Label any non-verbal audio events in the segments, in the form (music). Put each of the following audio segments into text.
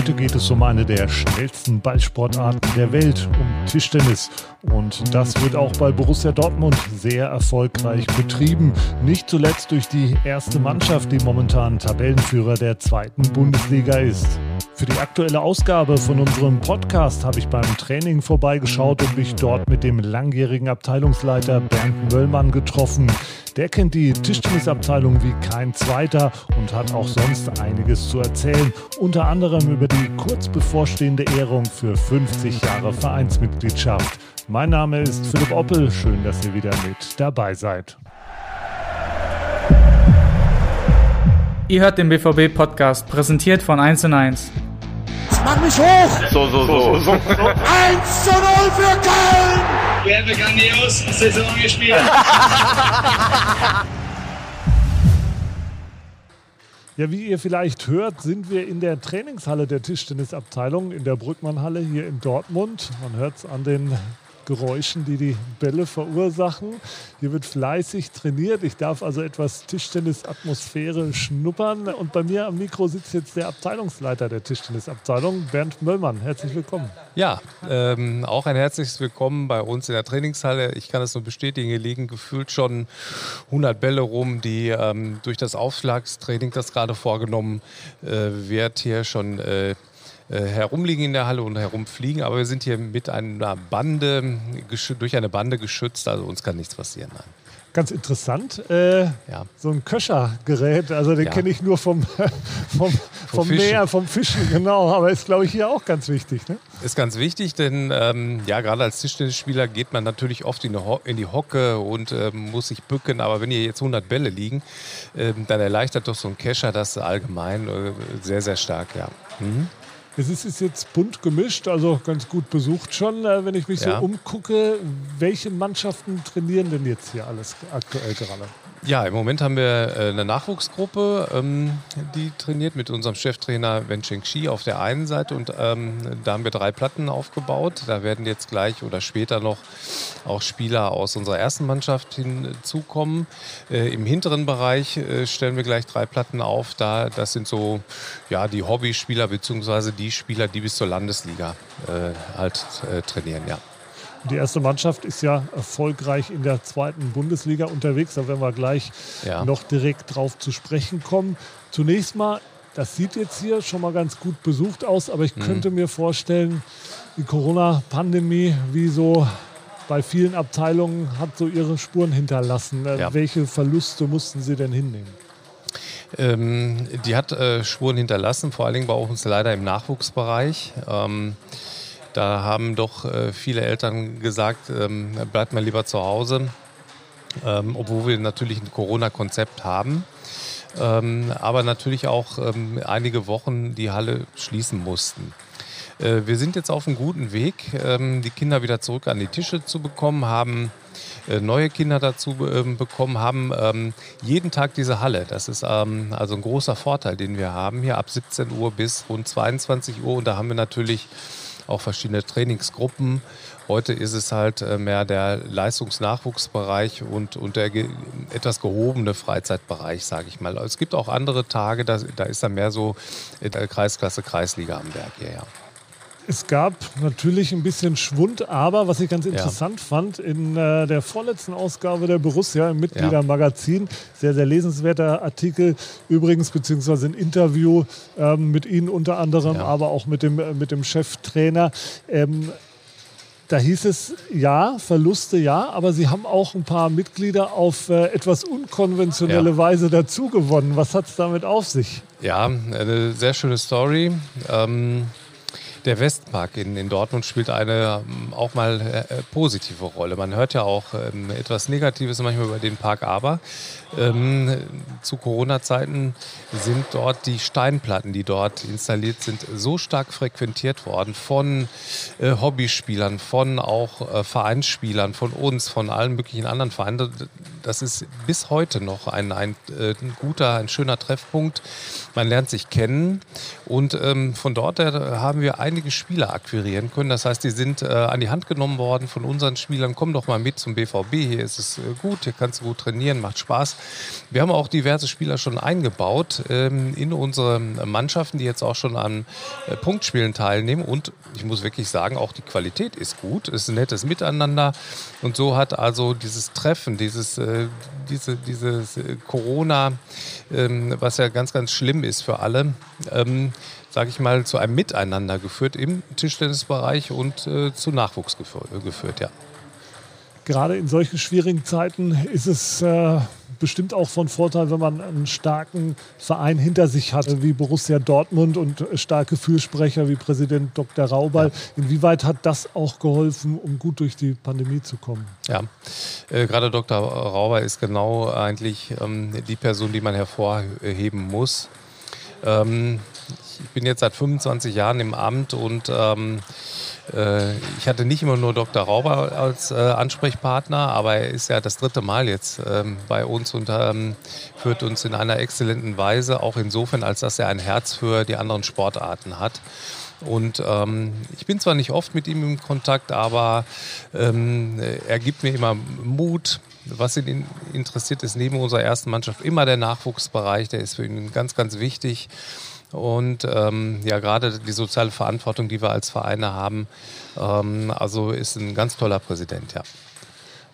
Heute geht es um eine der schnellsten Ballsportarten der Welt, um Tischtennis. Und das wird auch bei Borussia Dortmund sehr erfolgreich betrieben. Nicht zuletzt durch die erste Mannschaft, die momentan Tabellenführer der zweiten Bundesliga ist. Für die aktuelle Ausgabe von unserem Podcast habe ich beim Training vorbeigeschaut und mich dort mit dem langjährigen Abteilungsleiter Bernd Möllmann getroffen. Der kennt die Tischtennisabteilung wie kein zweiter und hat auch sonst einiges zu erzählen. Unter anderem über die kurz bevorstehende Ehrung für 50 Jahre Vereinsmitgliedschaft. Mein Name ist Philipp Oppel. Schön, dass ihr wieder mit dabei seid. Ihr hört den BVB-Podcast, präsentiert von 1 und 1. Mach mich hoch! So, so, so. so. 1 zu 0 für Köln! Wir haben grandios Saison gespielt. (laughs) Ja, wie ihr vielleicht hört, sind wir in der Trainingshalle der Tischtennisabteilung in der Brückmannhalle hier in Dortmund. Man hört es an den Geräuschen, die die Bälle verursachen. Hier wird fleißig trainiert. Ich darf also etwas Tischtennis-Atmosphäre schnuppern. Und bei mir am Mikro sitzt jetzt der Abteilungsleiter der Tischtennisabteilung, Bernd Möllmann. Herzlich willkommen. Ja, ähm, auch ein herzliches Willkommen bei uns in der Trainingshalle. Ich kann es nur bestätigen, hier liegen gefühlt schon 100 Bälle rum, die ähm, durch das Aufschlagstraining, das gerade vorgenommen äh, wird, hier schon äh, herumliegen in der Halle und herumfliegen, aber wir sind hier mit einer Bande, durch eine Bande geschützt, also uns kann nichts passieren. Nein. Ganz interessant, äh, ja. so ein Köchergerät, also den ja. kenne ich nur vom, (laughs) vom, vom Meer, vom Fischen, genau, aber ist glaube ich hier auch ganz wichtig. Ne? Ist ganz wichtig, denn ähm, ja, gerade als Tischtennisspieler geht man natürlich oft in, in die Hocke und ähm, muss sich bücken, aber wenn hier jetzt 100 Bälle liegen, ähm, dann erleichtert doch so ein Kescher das allgemein äh, sehr, sehr stark, ja. Mhm. Es ist jetzt bunt gemischt, also ganz gut besucht schon, äh, wenn ich mich ja. so umgucke. Welche Mannschaften trainieren denn jetzt hier alles aktuell gerade? Ja, im Moment haben wir äh, eine Nachwuchsgruppe, ähm, die trainiert mit unserem Cheftrainer Wen Shi auf der einen Seite und ähm, da haben wir drei Platten aufgebaut. Da werden jetzt gleich oder später noch auch Spieler aus unserer ersten Mannschaft hinzukommen. Äh, Im hinteren Bereich äh, stellen wir gleich drei Platten auf. Da, das sind so ja, die Hobbyspieler bzw. die Spieler, die bis zur Landesliga äh, halt äh, trainieren, ja. Die erste Mannschaft ist ja erfolgreich in der zweiten Bundesliga unterwegs. Da werden wir gleich ja. noch direkt drauf zu sprechen kommen. Zunächst mal, das sieht jetzt hier schon mal ganz gut besucht aus, aber ich mhm. könnte mir vorstellen, die Corona-Pandemie, wie so bei vielen Abteilungen, hat so ihre Spuren hinterlassen. Ja. Welche Verluste mussten Sie denn hinnehmen? Ähm, die hat äh, Spuren hinterlassen, vor allen Dingen bei uns leider im Nachwuchsbereich. Ähm, da haben doch äh, viele Eltern gesagt, ähm, bleibt mal lieber zu Hause, ähm, obwohl wir natürlich ein Corona-Konzept haben. Ähm, aber natürlich auch einige Wochen die Halle schließen mussten. Äh, wir sind jetzt auf einem guten Weg, die Kinder wieder zurück an die Tische zu bekommen, haben äh, neue Kinder dazu bekommen, haben jeden Tag diese Halle. Das ist also ein großer Vorteil, den wir haben hier ab 17 Uhr bis rund 22 Uhr. Und da haben wir natürlich auch verschiedene Trainingsgruppen. Heute ist es halt äh, mehr der Leistungsnachwuchsbereich und, und der ge etwas gehobene Freizeitbereich, sage ich mal. Es gibt auch andere Tage, da, da ist dann mehr so Kreisklasse, Kreisliga am Werk hier. Ja. Es gab natürlich ein bisschen Schwund, aber was ich ganz interessant ja. fand, in äh, der vorletzten Ausgabe der Borussia im Mitgliedermagazin, sehr, sehr lesenswerter Artikel übrigens, beziehungsweise ein Interview ähm, mit Ihnen unter anderem, ja. aber auch mit dem, äh, mit dem Cheftrainer. Ähm, da hieß es, ja, Verluste ja, aber Sie haben auch ein paar Mitglieder auf äh, etwas unkonventionelle ja. Weise dazugewonnen. Was hat es damit auf sich? Ja, eine sehr schöne Story. Ähm, der Westpark in, in Dortmund spielt eine ähm, auch mal äh, positive Rolle. Man hört ja auch ähm, etwas Negatives manchmal über den Park, aber ähm, zu Corona-Zeiten sind dort die Steinplatten, die dort installiert sind, so stark frequentiert worden von äh, Hobbyspielern, von auch äh, Vereinsspielern, von uns, von allen möglichen anderen Vereinen. Das ist bis heute noch ein, ein, äh, ein guter, ein schöner Treffpunkt. Man lernt sich kennen und ähm, von dort haben wir ein einige Spieler akquirieren können. Das heißt, die sind äh, an die Hand genommen worden von unseren Spielern. Komm doch mal mit zum BVB. Hier ist es äh, gut, hier kannst du gut trainieren, macht Spaß. Wir haben auch diverse Spieler schon eingebaut ähm, in unsere Mannschaften, die jetzt auch schon an äh, Punktspielen teilnehmen. Und ich muss wirklich sagen, auch die Qualität ist gut. Es ist ein nettes Miteinander. Und so hat also dieses Treffen, dieses, äh, diese, dieses äh, Corona, ähm, was ja ganz, ganz schlimm ist für alle, ähm, sage ich mal, zu einem Miteinander geführt im Tischtennisbereich und äh, zu Nachwuchs geführt, ja. Gerade in solchen schwierigen Zeiten ist es äh, bestimmt auch von Vorteil, wenn man einen starken Verein hinter sich hat, wie Borussia Dortmund und starke Fürsprecher wie Präsident Dr. Raubal. Ja. Inwieweit hat das auch geholfen, um gut durch die Pandemie zu kommen? Ja, äh, gerade Dr. Raubal ist genau eigentlich ähm, die Person, die man hervorheben muss. Ähm, ich bin jetzt seit 25 Jahren im Amt und ähm, äh, ich hatte nicht immer nur Dr. Rauber als äh, Ansprechpartner, aber er ist ja das dritte Mal jetzt ähm, bei uns und ähm, führt uns in einer exzellenten Weise, auch insofern, als dass er ein Herz für die anderen Sportarten hat. Und ähm, ich bin zwar nicht oft mit ihm im Kontakt, aber ähm, er gibt mir immer Mut. Was ihn interessiert, ist neben unserer ersten Mannschaft immer der Nachwuchsbereich. Der ist für ihn ganz, ganz wichtig. Und ähm, ja, gerade die soziale Verantwortung, die wir als Vereine haben, ähm, also ist ein ganz toller Präsident, ja.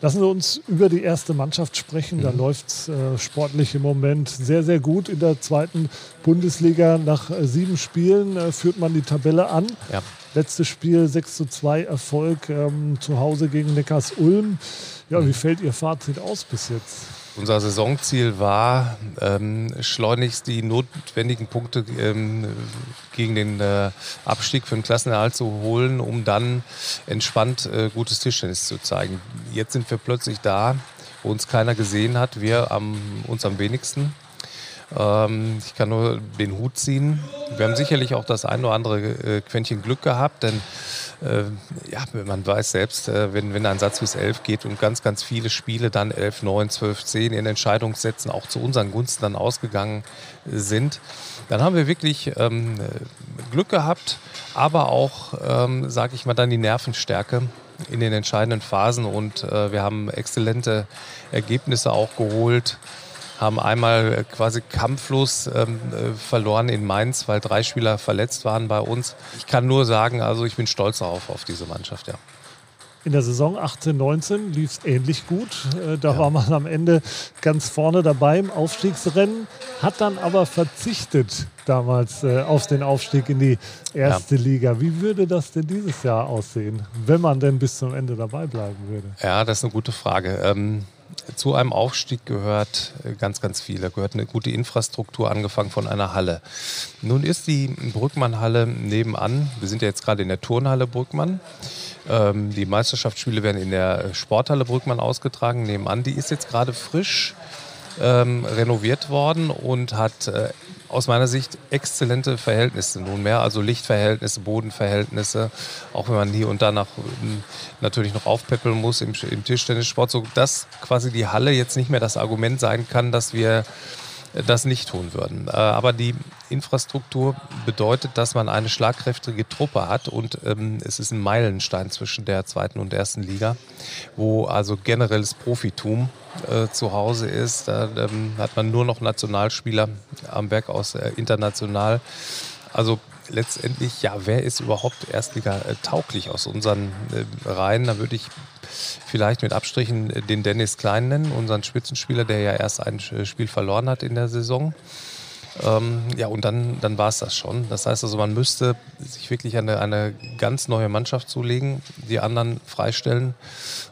Lassen Sie uns über die erste Mannschaft sprechen. Da mhm. läuft es äh, sportlich im Moment sehr, sehr gut. In der zweiten Bundesliga nach äh, sieben Spielen äh, führt man die Tabelle an. Ja. Letztes Spiel 6 zu 2 Erfolg ähm, zu Hause gegen Neckars Ulm. Ja, wie mhm. fällt Ihr Fazit aus bis jetzt? Unser Saisonziel war, ähm, schleunigst die notwendigen Punkte ähm, gegen den äh, Abstieg für den Klassenerhalt zu holen, um dann entspannt äh, gutes Tischtennis zu zeigen. Jetzt sind wir plötzlich da, wo uns keiner gesehen hat, wir am, uns am wenigsten. Ähm, ich kann nur den Hut ziehen. Wir haben sicherlich auch das ein oder andere äh, Quäntchen Glück gehabt, denn ja, man weiß selbst, äh, wenn, wenn ein Satz bis elf geht und ganz, ganz viele Spiele dann elf, neun, zwölf, zehn in Entscheidungssätzen auch zu unseren Gunsten dann ausgegangen sind, dann haben wir wirklich ähm, Glück gehabt, aber auch, ähm, sage ich mal, dann die Nervenstärke in den entscheidenden Phasen und äh, wir haben exzellente Ergebnisse auch geholt haben einmal äh, quasi kampflos ähm, äh, verloren in Mainz, weil drei Spieler verletzt waren bei uns. Ich kann nur sagen, also ich bin stolz darauf, auf diese Mannschaft, ja. In der Saison 18, 19 lief es ähnlich gut. Äh, da ja. war man am Ende ganz vorne dabei im Aufstiegsrennen, hat dann aber verzichtet damals äh, auf den Aufstieg in die erste ja. Liga. Wie würde das denn dieses Jahr aussehen, wenn man denn bis zum Ende dabei bleiben würde? Ja, das ist eine gute Frage. Ähm, zu einem Aufstieg gehört äh, ganz, ganz viel. Da gehört eine gute Infrastruktur, angefangen von einer Halle. Nun ist die Brückmann-Halle nebenan. Wir sind ja jetzt gerade in der Turnhalle Brückmann. Ähm, die Meisterschaftsspiele werden in der Sporthalle Brückmann ausgetragen, nebenan. Die ist jetzt gerade frisch ähm, renoviert worden und hat äh, aus meiner Sicht exzellente Verhältnisse nunmehr, also Lichtverhältnisse, Bodenverhältnisse, auch wenn man hier und da nach, natürlich noch aufpeppeln muss im, im Tischtennissport, so dass quasi die Halle jetzt nicht mehr das Argument sein kann, dass wir das nicht tun würden. Äh, aber die Infrastruktur bedeutet, dass man eine schlagkräftige Truppe hat und ähm, es ist ein Meilenstein zwischen der zweiten und ersten Liga, wo also generelles Profitum äh, zu Hause ist. Da ähm, hat man nur noch Nationalspieler am Werk aus äh, international. Also letztendlich, ja, wer ist überhaupt Erstliga äh, tauglich aus unseren äh, Reihen? Da würde ich vielleicht mit Abstrichen den Dennis Klein nennen, unseren Spitzenspieler, der ja erst ein Spiel verloren hat in der Saison. Ähm, ja, und dann, dann war es das schon. Das heißt also, man müsste sich wirklich eine, eine ganz neue Mannschaft zulegen, die anderen freistellen.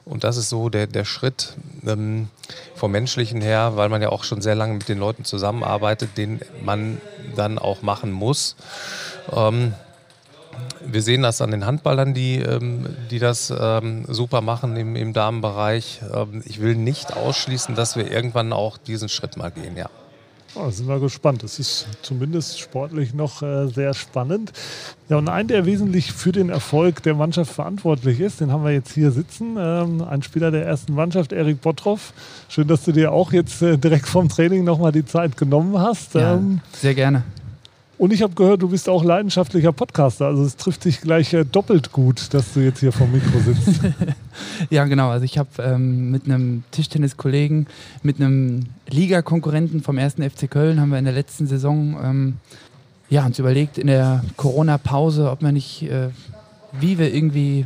Und das ist so der, der Schritt ähm, vom Menschlichen her, weil man ja auch schon sehr lange mit den Leuten zusammenarbeitet, den man dann auch machen muss. Ähm, wir sehen das an den Handballern, die, ähm, die das ähm, super machen im, im Damenbereich. Ähm, ich will nicht ausschließen, dass wir irgendwann auch diesen Schritt mal gehen, ja. Oh, sind wir gespannt. Es ist zumindest sportlich noch äh, sehr spannend. Ja, und ein, der wesentlich für den Erfolg der Mannschaft verantwortlich ist, den haben wir jetzt hier sitzen. Ähm, ein Spieler der ersten Mannschaft, Erik Bottroff. Schön, dass du dir auch jetzt äh, direkt vom Training nochmal die Zeit genommen hast. Ja, ähm, sehr gerne. Und ich habe gehört, du bist auch leidenschaftlicher Podcaster. Also es trifft dich gleich äh, doppelt gut, dass du jetzt hier vom Mikro sitzt. (laughs) ja, genau. Also ich habe ähm, mit einem Tischtenniskollegen, mit einem Ligakonkurrenten vom ersten FC Köln, haben wir in der letzten Saison ähm, ja, uns überlegt in der Corona-Pause, ob man nicht, äh, wie wir irgendwie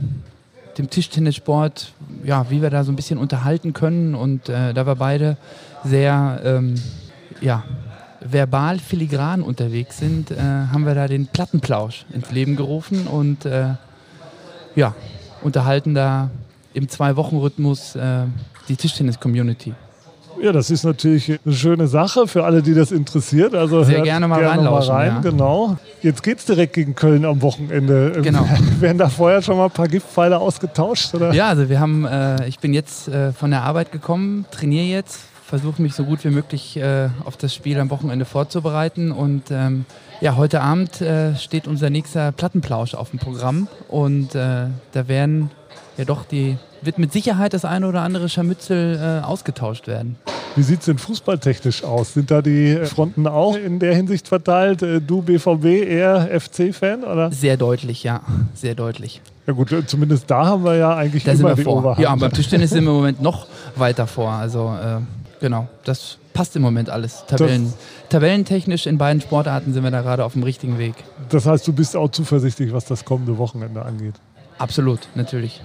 dem Tischtennissport, ja, wie wir da so ein bisschen unterhalten können. Und äh, da wir beide sehr, ähm, ja, verbal filigran unterwegs sind, äh, haben wir da den Plattenplausch ins Leben gerufen und äh, ja, unterhalten da im Zwei-Wochen-Rhythmus äh, die Tischtennis-Community. Ja, das ist natürlich eine schöne Sache für alle, die das interessiert. Also Sehr gerne mal gerne mal rein, ja. genau. Jetzt geht es direkt gegen Köln am Wochenende. Genau. (laughs) Werden da vorher schon mal ein paar Giftpfeile ausgetauscht? Oder? Ja, also wir haben, äh, ich bin jetzt äh, von der Arbeit gekommen, trainiere jetzt, versuche mich so gut wie möglich äh, auf das Spiel am Wochenende vorzubereiten. Und ähm, ja, heute Abend äh, steht unser nächster Plattenplausch auf dem Programm. Und äh, da werden ja doch die, wird mit Sicherheit das eine oder andere Scharmützel äh, ausgetauscht werden. Wie sieht es denn fußballtechnisch aus? Sind da die Fronten auch in der Hinsicht verteilt? Äh, du BVB eher FC-Fan? oder? Sehr deutlich, ja. Sehr deutlich. Ja gut, äh, zumindest da haben wir ja eigentlich da immer sind wir die vor. Oberhand. Ja, beim Tischtennis sind wir im Moment noch weiter vor. Also äh, Genau, das passt im Moment alles. Tabellen, tabellentechnisch in beiden Sportarten sind wir da gerade auf dem richtigen Weg. Das heißt, du bist auch zuversichtlich, was das kommende Wochenende angeht. Absolut, natürlich.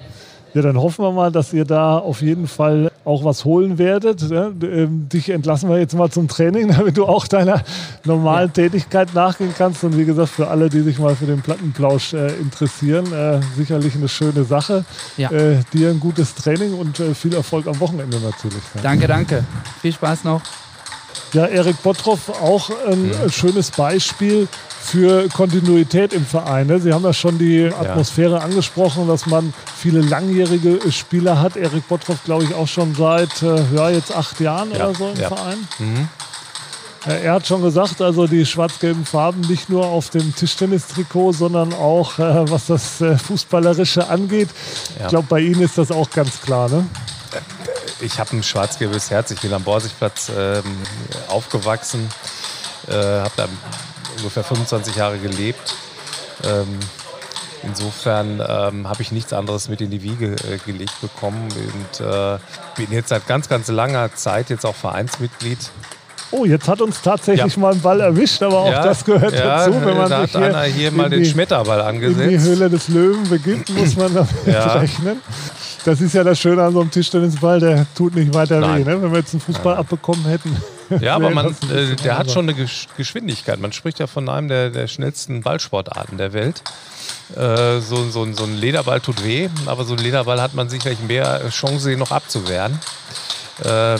Ja, dann hoffen wir mal, dass ihr da auf jeden Fall auch was holen werdet. Ähm, dich entlassen wir jetzt mal zum Training, (laughs) damit du auch deiner normalen ja. Tätigkeit nachgehen kannst. Und wie gesagt, für alle, die sich mal für den Plattenplausch äh, interessieren, äh, sicherlich eine schöne Sache. Ja. Äh, dir ein gutes Training und viel Erfolg am Wochenende natürlich. Danke, danke. Viel Spaß noch. Ja, Erik Bottroff, auch ein mhm. schönes Beispiel für Kontinuität im Verein. Ne? Sie haben ja schon die Atmosphäre ja. angesprochen, dass man viele langjährige Spieler hat. Erik Bottroff, glaube ich, auch schon seit äh, ja, jetzt acht Jahren ja. oder so im ja. Verein. Mhm. Er hat schon gesagt, also die schwarz-gelben Farben nicht nur auf dem Tischtennistrikot, sondern auch äh, was das äh, Fußballerische angeht. Ich glaube, bei Ihnen ist das auch ganz klar. Ne? ich habe ein schwarz-gelbes Herz. Ich bin am Borsigplatz ähm, aufgewachsen, äh, habe da ungefähr 25 Jahre gelebt. Ähm, insofern ähm, habe ich nichts anderes mit in die Wiege äh, gelegt bekommen und äh, bin jetzt seit ganz, ganz langer Zeit jetzt auch Vereinsmitglied Oh, jetzt hat uns tatsächlich ja. mal ein Ball erwischt, aber auch ja, das gehört ja, dazu. Wenn man da sich hat einer hier mal den Schmetterball angesetzt. In die Höhle des Löwen beginnt, muss man (clears throat) damit rechnen. Das ist ja das Schöne an so einem Tischtennisball, der tut nicht weiter Nein. weh. Ne? Wenn wir jetzt einen Fußball abbekommen hätten. Ja, aber man, äh, der hat schon eine Geschwindigkeit. Man spricht ja von einem der, der schnellsten Ballsportarten der Welt. Äh, so, so, so ein Lederball tut weh, aber so ein Lederball hat man sicherlich mehr Chance, ihn noch abzuwehren. Ähm,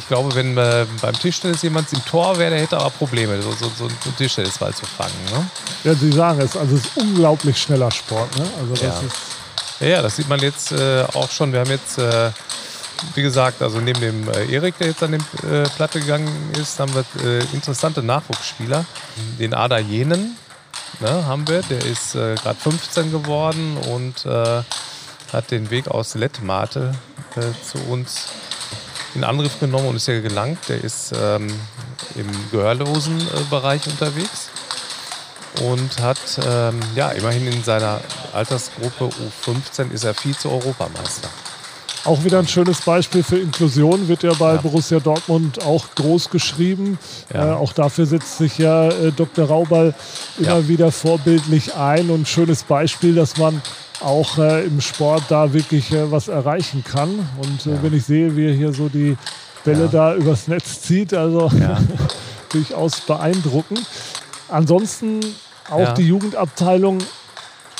ich glaube, wenn äh, beim Tischtennis jemand im Tor wäre, der hätte aber Probleme, so, so, so einen Tischtennisball zu fangen. Ne? Ja, Sie sagen es, also es ist unglaublich schneller Sport. Ne? Also das ja. ist ja, das sieht man jetzt äh, auch schon. Wir haben jetzt, äh, wie gesagt, also neben dem äh, Erik, der jetzt an die äh, Platte gegangen ist, haben wir äh, interessante Nachwuchsspieler. Den Ada Jenen ne, haben wir, der ist äh, gerade 15 geworden und hat den Weg aus Lettmate zu uns in Angriff genommen und ist ja gelangt. Der ist ähm, im gehörlosen Bereich unterwegs und hat ähm, ja immerhin in seiner Altersgruppe U15 ist er Vize-Europameister. Auch wieder ein schönes Beispiel für Inklusion wird ja bei ja. Borussia Dortmund auch groß geschrieben. Ja. Äh, auch dafür setzt sich ja äh, Dr. Raubal immer ja. wieder vorbildlich ein und ein schönes Beispiel, dass man auch äh, im Sport da wirklich äh, was erreichen kann. Und äh, wenn ich sehe, wie er hier so die Bälle da übers Netz zieht, also (laughs) durchaus beeindruckend. Ansonsten auch die Jugendabteilung.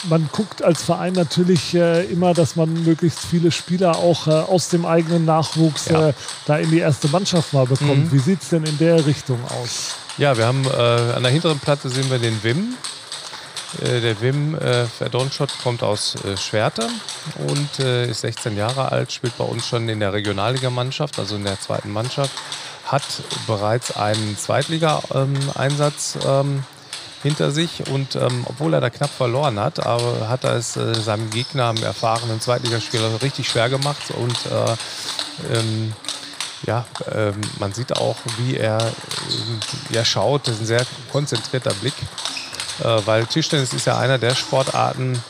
Man guckt als Verein natürlich äh, immer, dass man möglichst viele Spieler auch äh, aus dem eigenen Nachwuchs ja. äh, da in die erste Mannschaft mal bekommt. Mhm. Wie sieht es denn in der Richtung aus? Ja, wir haben äh, an der hinteren Platte sehen wir den Wim. Äh, der Wim äh, Verdonschott kommt aus äh, Schwerte und ist 16 Jahre alt, spielt bei uns schon in der Regionalligamannschaft, also in der zweiten Mannschaft hat bereits einen Zweitliga-Einsatz ähm, hinter sich und ähm, obwohl er da knapp verloren hat, aber hat er es äh, seinem Gegner, einem erfahrenen Zweitligaspieler, richtig schwer gemacht und äh, ähm, ja, ähm, man sieht auch, wie er äh, ja, schaut. Das ist ein sehr konzentrierter Blick, äh, weil Tischtennis ist ja einer der Sportarten,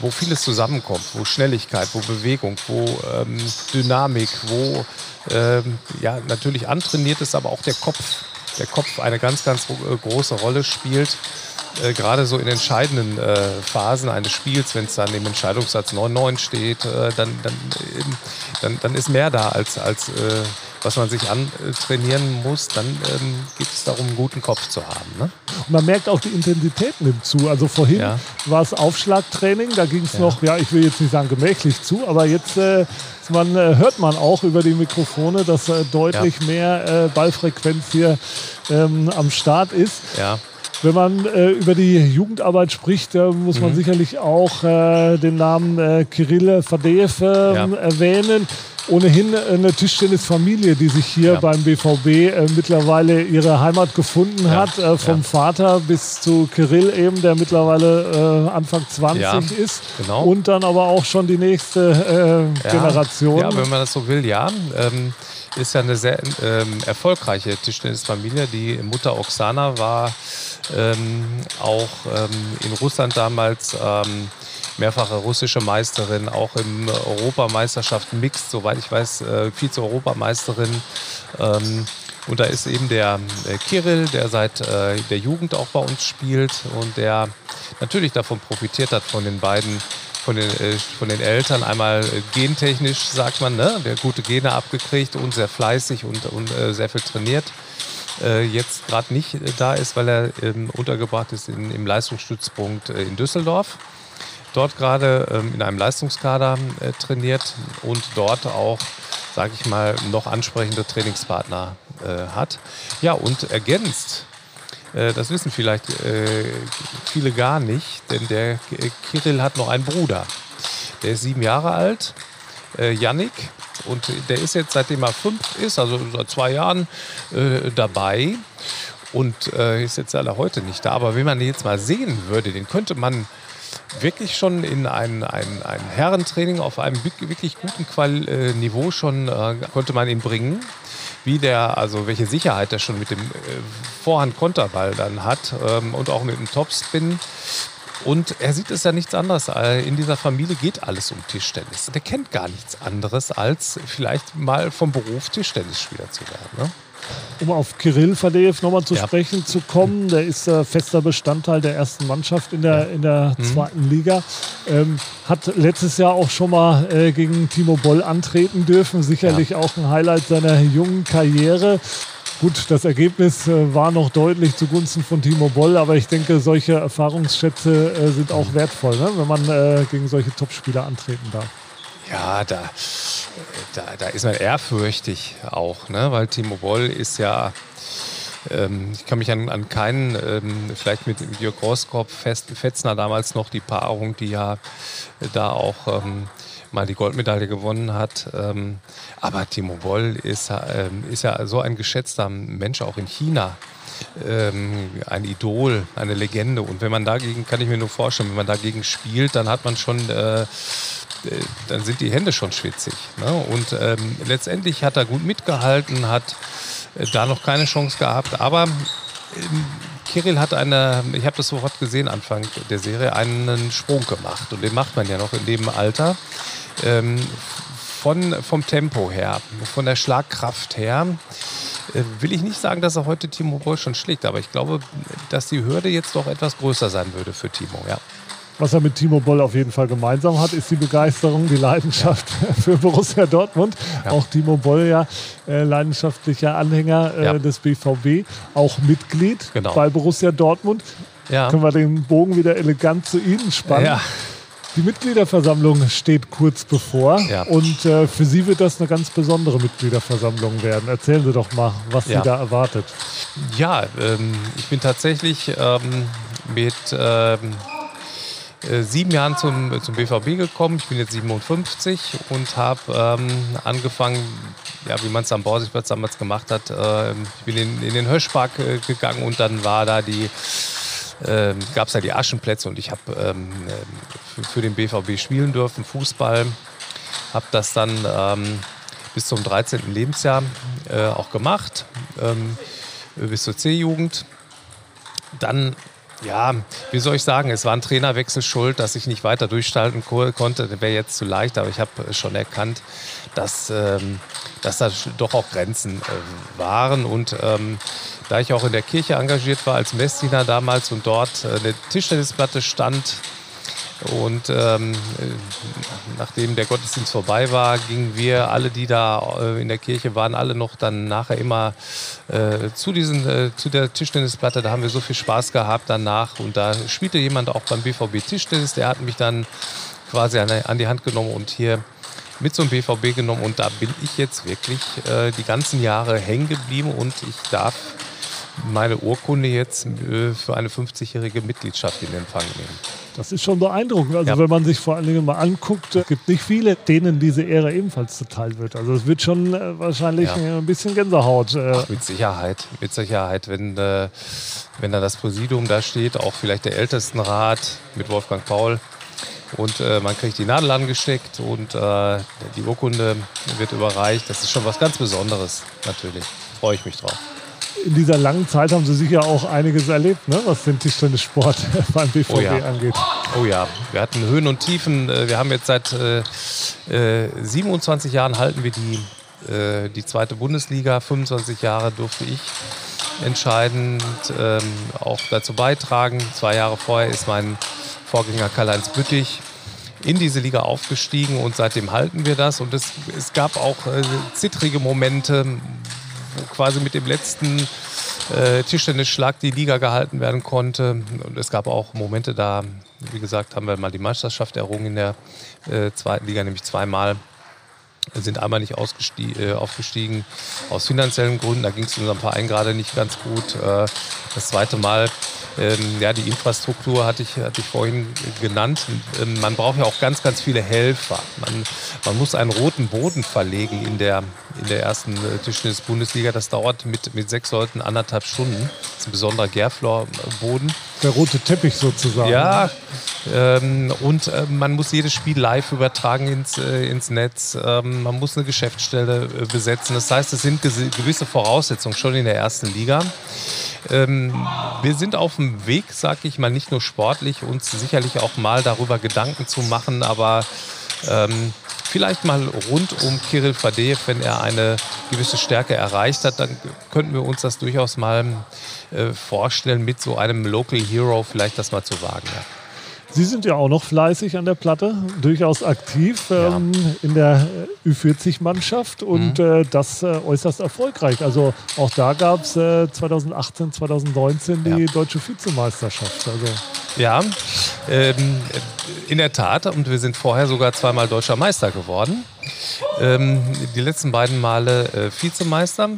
wo vieles zusammenkommt, wo Schnelligkeit, wo Bewegung, wo ähm, Dynamik, wo ähm, ja, natürlich antrainiert ist, aber auch der Kopf, der Kopf eine ganz, ganz äh, große Rolle spielt. Äh, gerade so in entscheidenden äh, Phasen eines Spiels, wenn es dann im Entscheidungssatz 9-9 steht, äh, dann, dann, dann, dann ist mehr da als, als äh, was man sich antrainieren muss, dann ähm, geht es darum, einen guten Kopf zu haben. Ne? Und man merkt auch, die Intensität nimmt zu. Also vorhin Ja. war es Aufschlagtraining, da ging es Ja. noch, ja, ich will jetzt nicht sagen gemächlich zu, aber jetzt äh, man, äh, hört man auch über die Mikrofone, dass äh, deutlich mehr äh, Ballfrequenz hier ähm, am Start ist. Ja, Wenn man äh, über die Jugendarbeit spricht, äh, muss Mhm. man sicherlich auch äh, den Namen äh, Kirill Fadeev äh, Ja. erwähnen. Ohnehin äh, eine Tischtennisfamilie, die sich hier Ja. beim BVB äh, mittlerweile ihre Heimat gefunden Ja. hat. Äh, vom Ja. Vater bis zu Kirill eben, der mittlerweile äh, Anfang 20 Ja, ist. genau. Und dann aber auch schon die nächste äh. Generation. Ja, wenn man das so will, ja. Ähm, ist ja eine sehr ähm, erfolgreiche Tischtennisfamilie. Die Mutter Oksana war ähm, auch ähm, in Russland damals ähm, mehrfache russische Meisterin, auch im Europameisterschaften Mixed, soweit ich weiß, äh, Vize-Europameisterin. Ähm, und da ist eben der äh, Kirill, der seit äh, der Jugend auch bei uns spielt und der natürlich davon profitiert hat von den beiden, von den, äh, von den Eltern. Einmal äh, gentechnisch, sagt man, ne? der gute Gene abgekriegt und sehr fleißig und, und äh, sehr viel trainiert. Äh, jetzt gerade nicht da ist, weil er ähm, untergebracht ist in, im Leistungsstützpunkt in Düsseldorf dort gerade ähm, in einem Leistungskader äh, trainiert und dort auch, sage ich mal, noch ansprechende Trainingspartner äh, hat. Ja, und ergänzt, äh, das wissen vielleicht äh, viele gar nicht, denn der äh, Kirill hat noch einen Bruder. Der ist sieben Jahre alt, äh, Yannick, und der ist jetzt, seitdem er fünf ist, also seit zwei Jahren, äh, dabei und äh, ist jetzt leider heute nicht da. Aber wenn man den jetzt mal sehen würde, den könnte man wirklich schon in ein, ein, ein Herrentraining auf einem wirk- wirklich guten Qual äh, Niveau schon äh, konnte man ihn bringen. Wie der, also welche Sicherheit er schon mit dem äh, Vorhand-Konterball dann hat ähm, und auch mit dem Topspin. Und er sieht es ja nichts anderes. Äh, In dieser Familie geht alles um Tischtennis. Der kennt gar nichts anderes, als vielleicht mal vom Beruf Tischtennisspieler zu werden. Ne? Um auf Kirill Fadeev nochmal zu Ja. sprechen zu kommen, der ist äh, fester Bestandteil der ersten Mannschaft in der, in der Mhm. zweiten Liga. Ähm, hat letztes Jahr auch schon mal äh, gegen Timo Boll antreten dürfen. Sicherlich auch ein Highlight seiner jungen Karriere. Gut, das Ergebnis äh, war noch deutlich zugunsten von Timo Boll, aber ich denke, solche Erfahrungsschätze äh, sind auch Mhm. wertvoll, ne? wenn man äh, gegen solche Topspieler antreten darf. Ja, da, da, da ist man ehrfürchtig auch, ne? weil Timo Boll ist ja, ähm, ich kann mich an, an keinen, ähm, vielleicht mit Jörg Roskopf, Fetzner damals noch, die Paarung, die ja da auch ähm, mal die Goldmedaille gewonnen hat. Ähm, aber Timo Boll ist, ähm, ist ja so ein geschätzter Mensch auch in China ähm, ein Idol, eine Legende. Und wenn man dagegen, kann ich mir nur vorstellen, wenn man dagegen spielt, dann hat man schon, äh, äh, dann sind die Hände schon schwitzig. Ne? Und ähm, letztendlich hat er gut mitgehalten, hat äh, da noch keine Chance gehabt. Aber ähm, Kirill hat eine, ich habe das sofort gesehen Anfang der Serie, einen Sprung gemacht. Und den macht man ja noch in dem Alter. Ähm, von, vom Tempo her, von der Schlagkraft her, äh, will ich nicht sagen, dass er heute Timo Boll schon schlägt, aber ich glaube, dass die Hürde jetzt doch etwas größer sein würde für Timo. Ja. Was er mit Timo Boll auf jeden Fall gemeinsam hat, ist die Begeisterung, die Leidenschaft (laughs) für Borussia Dortmund. Ja. Auch Timo Boll ja äh, leidenschaftlicher Anhänger äh, Ja. des BVB, auch Mitglied Genau. bei Borussia Dortmund. Ja. Können wir den Bogen wieder elegant zu Ihnen spannen. Die Mitgliederversammlung steht kurz bevor und äh, für Sie wird das eine ganz besondere Mitgliederversammlung werden. Erzählen Sie doch mal, was. Sie da erwartet. Ja, ähm, ich bin tatsächlich ähm, mit ähm, äh, sieben Jahren zum, zum BVB gekommen. Ich bin jetzt 57 und habe ähm, angefangen, ja, wie man es am Borsigplatz damals gemacht hat. ähm, ich bin in, in den Höschpark äh, gegangen und dann war da die ähm, gab es ja die Aschenplätze und ich habe ähm, für, für den BVB spielen dürfen, Fußball. Habe das dann ähm, bis zum 13. Lebensjahr äh, auch gemacht, ähm, bis zur C-Jugend. Dann ja, wie soll ich sagen, es war ein Trainerwechsel schuld, dass ich nicht weiter durchstalten konnte. Das wäre jetzt zu leicht, aber ich habe schon erkannt, dass, ähm, dass da doch auch Grenzen äh, waren. Und ähm, da ich auch in der Kirche engagiert war als Messdiener damals und dort äh, eine Tischtennisplatte stand, und ähm, nachdem der Gottesdienst vorbei war, gingen wir alle, die da äh, in der Kirche waren, alle noch dann nachher immer äh, zu, diesen, äh, zu der Tischtennisplatte. Da haben wir so viel Spaß gehabt danach. Und da spielte jemand auch beim BVB Tischtennis. Der hat mich dann quasi an, an die Hand genommen und hier mit zum BVB genommen. Und da bin ich jetzt wirklich äh, die ganzen Jahre hängen geblieben und ich darf meine Urkunde jetzt äh, für eine 50-jährige Mitgliedschaft in Empfang nehmen. Das ist schon beeindruckend. Also ja. wenn man sich vor allen Dingen mal anguckt, es gibt nicht viele, denen diese Ehre ebenfalls zuteil wird. Also es wird schon äh, wahrscheinlich ja. ein bisschen Gänsehaut. Äh. Ach, mit Sicherheit, mit Sicherheit. Wenn, äh, wenn da das Präsidium da steht, auch vielleicht der Ältestenrat mit Wolfgang Paul und äh, man kriegt die Nadel angesteckt und äh, die Urkunde wird überreicht. Das ist schon was ganz Besonderes, natürlich. Freue ich mich drauf in dieser langen Zeit haben Sie sicher auch einiges erlebt, ne? was den Tischtennissport beim (laughs) BVB oh ja. angeht. Oh ja, wir hatten Höhen und Tiefen. Äh, wir haben jetzt seit äh, 27 äh, Jahren halten wir die, äh, die zweite Bundesliga. 25 Jahre durfte ich entscheidend ähm, auch dazu beitragen. Zwei Jahre vorher ist mein Vorgänger Karl-Heinz Büttich in diese Liga aufgestiegen und seitdem halten wir das. Und es, es gab auch äh, zittrige Momente, quasi mit dem letzten äh, Tischtennisschlag die Liga gehalten werden konnte. Und es gab auch Momente da, wie gesagt, haben wir mal die Meisterschaft errungen in der äh, zweiten Liga, nämlich zweimal sind einmal nicht äh, aufgestiegen aus finanziellen Gründen. Da ging es unserem Verein gerade nicht ganz gut. Äh, das zweite Mal ähm, ja, die Infrastruktur hatte ich, hatte ich vorhin genannt. Ähm, man braucht ja auch ganz, ganz viele Helfer. Man, man muss einen roten Boden verlegen in der, in der ersten äh, Tischtennis-Bundesliga. Das dauert mit, mit sechs Leuten anderthalb Stunden. Das ist ein besonderer Gärflor-Boden. Der rote Teppich sozusagen. Ja, ähm, und äh, man muss jedes Spiel live übertragen ins, äh, ins Netz. Ähm, man muss eine Geschäftsstelle äh, besetzen. Das heißt, es sind gewisse Voraussetzungen schon in der ersten Liga. Ähm, wir sind auf dem Weg, sag ich mal, nicht nur sportlich, uns sicherlich auch mal darüber Gedanken zu machen, aber ähm, vielleicht mal rund um Kirill Fadeev, wenn er eine gewisse Stärke erreicht hat, dann könnten wir uns das durchaus mal äh, vorstellen, mit so einem Local Hero vielleicht das mal zu wagen. Ja. Sie sind ja auch noch fleißig an der Platte, durchaus aktiv ähm, ja. in der Ü40-Mannschaft und mhm. äh, das äh, äußerst erfolgreich. Also auch da gab es äh, 2018, 2019 die ja. deutsche Vizemeisterschaft. Also. Ja, ähm, in der Tat und wir sind vorher sogar zweimal deutscher Meister geworden. Ähm, die letzten beiden Male äh, Vizemeister.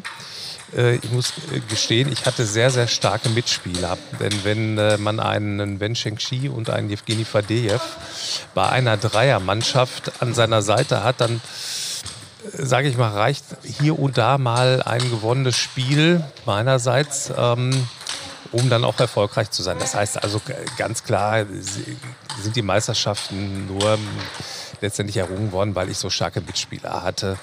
Äh, ich muss äh, gestehen, ich hatte sehr, sehr starke Mitspieler. Denn wenn äh, man einen Wen Shengxi und einen Evgeny Fadejew bei einer Dreiermannschaft an seiner Seite hat, dann sage ich mal, reicht hier und da mal ein gewonnenes Spiel meinerseits, ähm, um dann auch erfolgreich zu sein. Das heißt also ganz klar sind die Meisterschaften nur ähm, letztendlich errungen worden, weil ich so starke Mitspieler hatte.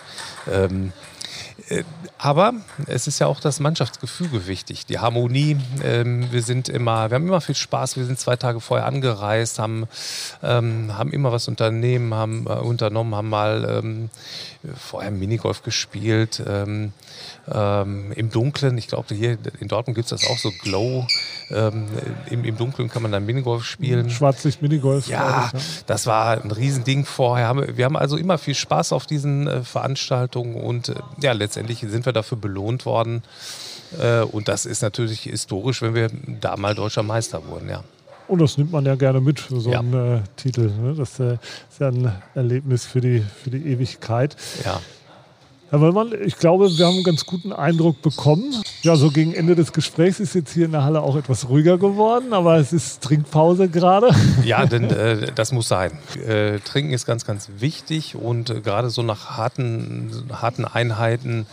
Ähm, äh, aber es ist ja auch das Mannschaftsgefüge wichtig, die Harmonie. Ähm, wir sind immer, wir haben immer viel Spaß. Wir sind zwei Tage vorher angereist, haben, ähm, haben immer was unternehmen, haben äh, unternommen, haben mal ähm, vorher Minigolf gespielt. Ähm, im Dunkeln. Ich glaube, hier in Dortmund gibt es das auch so Glow. Ähm, im, im, Dunkeln kann man dann Minigolf spielen. Schwarzlicht Minigolf. Ja, ich, ja, das war ein Riesending vorher. Wir haben also immer viel Spaß auf diesen äh, Veranstaltungen und äh, ja, letztendlich sind wir dafür belohnt worden. Äh, und das ist natürlich historisch, wenn wir da mal deutscher Meister wurden, ja. Und das nimmt man ja gerne mit für so ja. einen äh, Titel. Ne? Das äh, ist ja ein Erlebnis für die, für die Ewigkeit. Ja. Herr Wöllmann, ich glaube, wir haben einen ganz guten Eindruck bekommen. Ja, so gegen Ende des Gesprächs ist jetzt hier in der Halle auch etwas ruhiger geworden, aber es ist Trinkpause gerade. (laughs) Ja, denn äh, das muss sein. Äh, Trinken ist ganz, ganz wichtig und äh, gerade so nach harten, harten Einheiten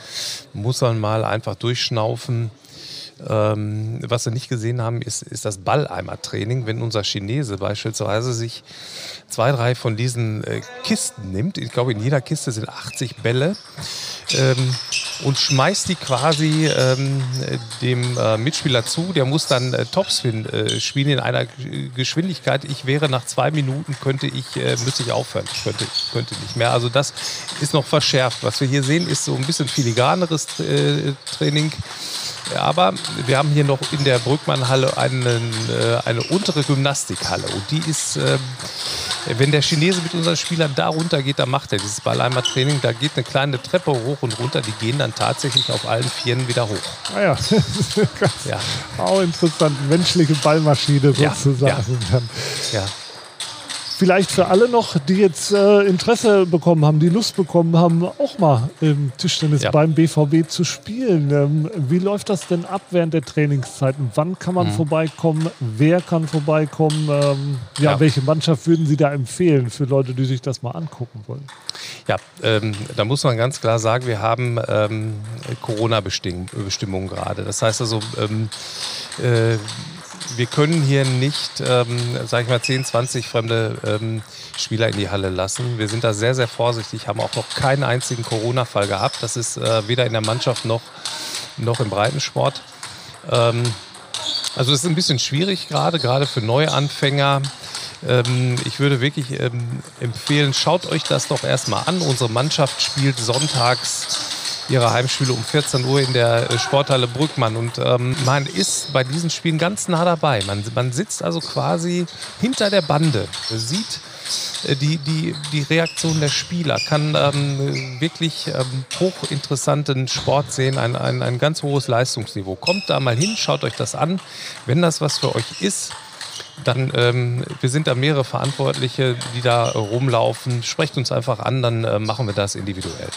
muss man mal einfach durchschnaufen. Ähm, was wir nicht gesehen haben, ist, ist das Balleimer-Training. Wenn unser Chinese beispielsweise sich zwei, drei von diesen äh, Kisten nimmt, ich glaube in jeder Kiste sind 80 Bälle, ähm, und schmeißt die quasi ähm, dem äh, Mitspieler zu. Der muss dann äh, Topspin äh, spielen in einer Geschwindigkeit. Ich wäre nach zwei Minuten, könnte ich, äh, müsste ich aufhören. Ich könnte, könnte nicht mehr. Also das ist noch verschärft. Was wir hier sehen, ist so ein bisschen filigraneres äh, Training. Aber wir haben hier noch in der Brückmannhalle einen, äh, eine untere Gymnastikhalle. Und die ist, äh, wenn der Chinese mit unseren Spielern da runter geht, dann macht er dieses Balleimer-Training. Da geht eine kleine Treppe hoch und runter. Die gehen dann tatsächlich auf allen Vieren wieder hoch. Ah ja, (laughs) ja. auch interessant. Menschliche Ballmaschine sozusagen. Ja, ja. ja vielleicht für alle noch, die jetzt äh, Interesse bekommen haben, die Lust bekommen haben, auch mal im Tischtennis ja. beim BVB zu spielen. Ähm, wie läuft das denn ab während der Trainingszeiten? Wann kann man mhm. vorbeikommen? Wer kann vorbeikommen? Ähm, ja, ja, welche Mannschaft würden Sie da empfehlen für Leute, die sich das mal angucken wollen? Ja, ähm, da muss man ganz klar sagen, wir haben ähm, Corona-Bestimmungen gerade. Das heißt also, ähm, äh, wir können hier nicht, ähm, sag ich mal, 10, 20 fremde ähm, Spieler in die Halle lassen. Wir sind da sehr, sehr vorsichtig, haben auch noch keinen einzigen Corona-Fall gehabt. Das ist äh, weder in der Mannschaft noch, noch im Breitensport. Ähm, also es ist ein bisschen schwierig gerade, gerade für Neuanfänger. Ähm, ich würde wirklich ähm, empfehlen, schaut euch das doch erstmal an. Unsere Mannschaft spielt sonntags ihre Heimspiele um 14 Uhr in der äh, Sporthalle Brückmann. Und ähm, man ist bei diesen Spielen ganz nah dabei. Man, man sitzt also quasi hinter der Bande, sieht äh, die, die, die Reaktion der Spieler, kann ähm, wirklich ähm, hochinteressanten Sport sehen, ein, ein, ein ganz hohes Leistungsniveau. Kommt da mal hin, schaut euch das an. Wenn das was für euch ist, dann, ähm, wir sind da mehrere Verantwortliche, die da rumlaufen. Sprecht uns einfach an, dann äh, machen wir das individuell.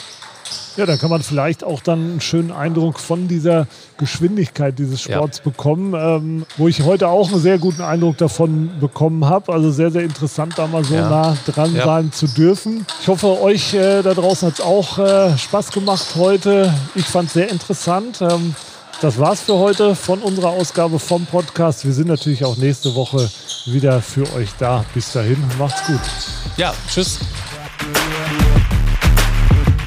Ja, dann kann man vielleicht auch dann einen schönen Eindruck von dieser Geschwindigkeit dieses Sports ja. bekommen, ähm, wo ich heute auch einen sehr guten Eindruck davon bekommen habe. Also sehr, sehr interessant, da mal so ja. nah dran ja. sein zu dürfen. Ich hoffe, euch äh, da draußen hat es auch äh, Spaß gemacht heute. Ich fand es sehr interessant. Ähm, das war's für heute von unserer Ausgabe vom Podcast. Wir sind natürlich auch nächste Woche wieder für euch da. Bis dahin, macht's gut. Ja, tschüss.